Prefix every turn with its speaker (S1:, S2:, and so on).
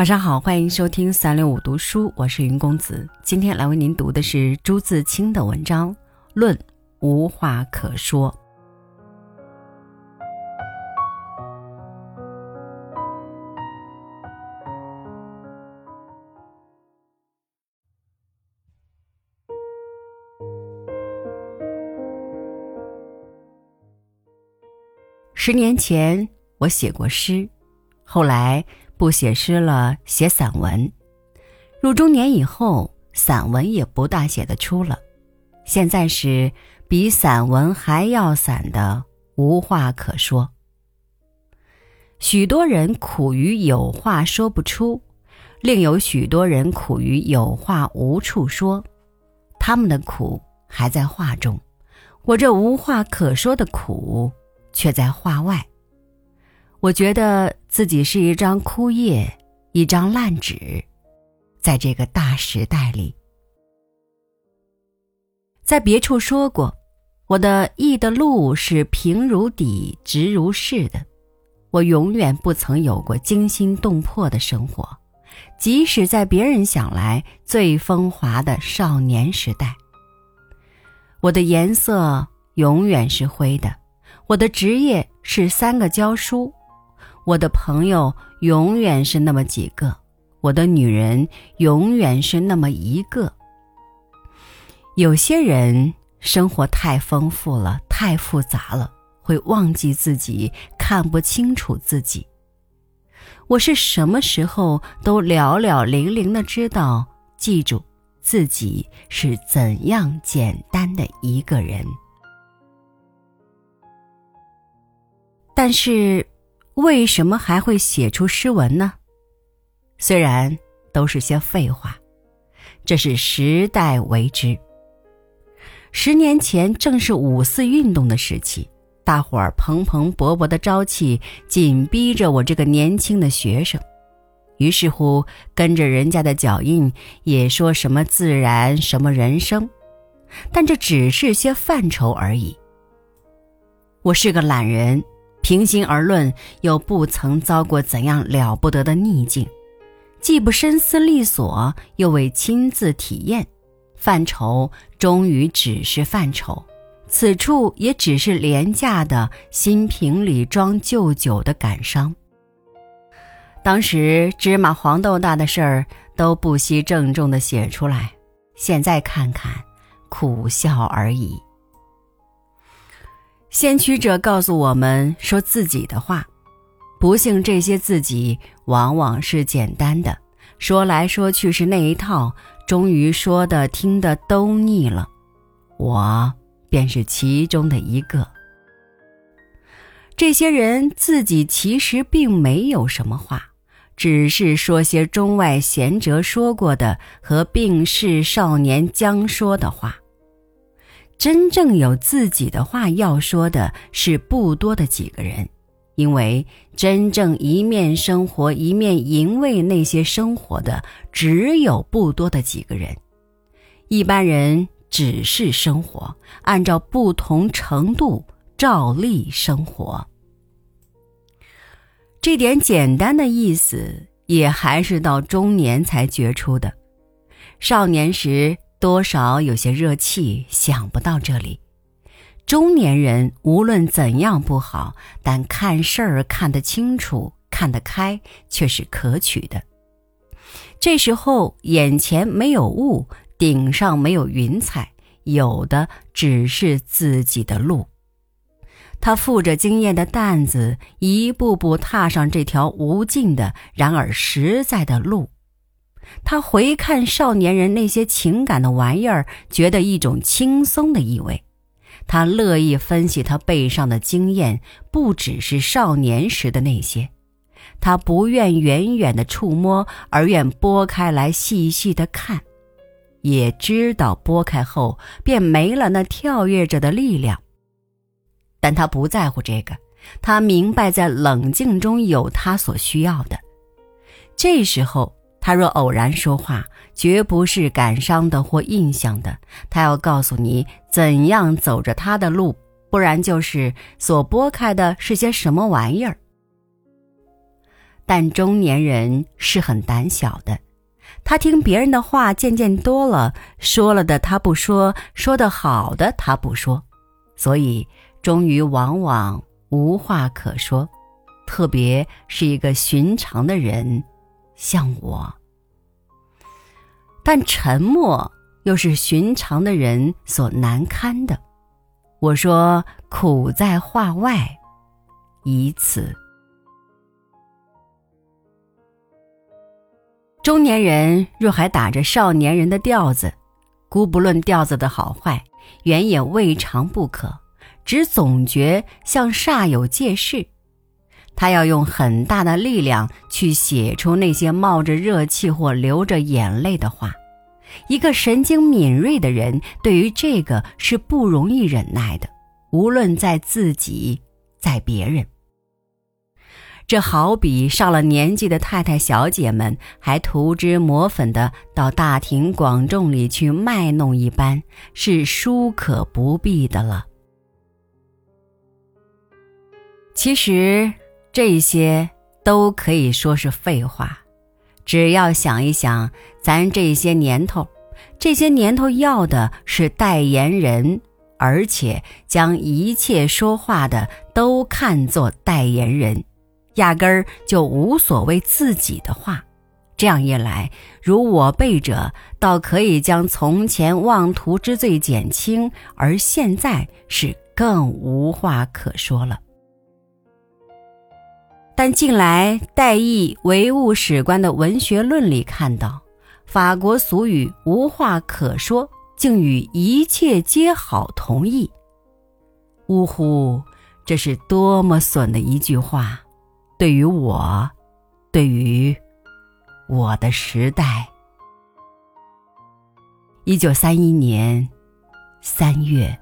S1: 晚上好，欢迎收听三六五读书，我是云公子。今天来为您读的是朱自清的文章《论无话可说》。十年前，我写过诗，后来。不写诗了，写散文。入中年以后，散文也不大写得出了。现在是比散文还要散的，无话可说。许多人苦于有话说不出，另有许多人苦于有话无处说。他们的苦还在话中，我这无话可说的苦却在话外。我觉得自己是一张枯叶，一张烂纸，在这个大时代里，在别处说过，我的意的路是平如底、直如是的。我永远不曾有过惊心动魄的生活，即使在别人想来最风华的少年时代。我的颜色永远是灰的，我的职业是三个教书。我的朋友永远是那么几个，我的女人永远是那么一个。有些人生活太丰富了，太复杂了，会忘记自己，看不清楚自己。我是什么时候都了了零零的知道，记住自己是怎样简单的一个人，但是。为什么还会写出诗文呢？虽然都是些废话，这是时代为之。十年前正是五四运动的时期，大伙儿蓬蓬勃勃的朝气紧逼着我这个年轻的学生，于是乎跟着人家的脚印，也说什么自然，什么人生，但这只是些范畴而已。我是个懒人。平心而论，又不曾遭过怎样了不得的逆境，既不深思利索，又未亲自体验，范畴终于只是范畴，此处也只是廉价的新瓶里装旧酒的感伤。当时芝麻黄豆大的事儿都不惜郑重的写出来，现在看看，苦笑而已。先驱者告诉我们说自己的话，不幸这些自己往往是简单的，说来说去是那一套，终于说的听的都腻了。我便是其中的一个。这些人自己其实并没有什么话，只是说些中外贤哲说过的和病逝少年将说的话。真正有自己的话要说的是不多的几个人，因为真正一面生活一面营卫那些生活的只有不多的几个人，一般人只是生活，按照不同程度照例生活。这点简单的意思也还是到中年才觉出的，少年时。多少有些热气，想不到这里。中年人无论怎样不好，但看事儿看得清楚、看得开，却是可取的。这时候眼前没有雾，顶上没有云彩，有的只是自己的路。他负着经验的担子，一步步踏上这条无尽的，然而实在的路。他回看少年人那些情感的玩意儿，觉得一种轻松的意味。他乐意分析他背上的经验，不只是少年时的那些。他不愿远远的触摸，而愿拨开来细细的看。也知道拨开后便没了那跳跃着的力量，但他不在乎这个。他明白，在冷静中有他所需要的。这时候。他若偶然说话，绝不是感伤的或印象的，他要告诉你怎样走着他的路，不然就是所拨开的是些什么玩意儿。但中年人是很胆小的。他听别人的话渐渐多了，说了的他不说，说的好的他不说，所以终于往往无话可说。特别是一个寻常的人，像我。但沉默又是寻常的人所难堪的。我说苦在话外，以此。中年人若还打着少年人的调子，姑不论调子的好坏，原也未尝不可，只总觉像煞有介事。他要用很大的力量去写出那些冒着热气或流着眼泪的话。一个神经敏锐的人，对于这个是不容易忍耐的，无论在自己，在别人。这好比上了年纪的太太小姐们还涂脂抹粉的到大庭广众里去卖弄一般，是殊可不必的了。其实这些都可以说是废话，只要想一想，咱这些年头，这些年头要的是代言人，而且将一切说话的都看作代言人。压根儿就无所谓自己的话，这样一来，如我辈者倒可以将从前妄图之罪减轻，而现在是更无话可说了。但近来代议唯物史观的文学论里看到，法国俗语“无话可说”竟与“一切皆好”同义。呜呼，这是多么损的一句话！对于我，对于我的时代，一九三一年三月。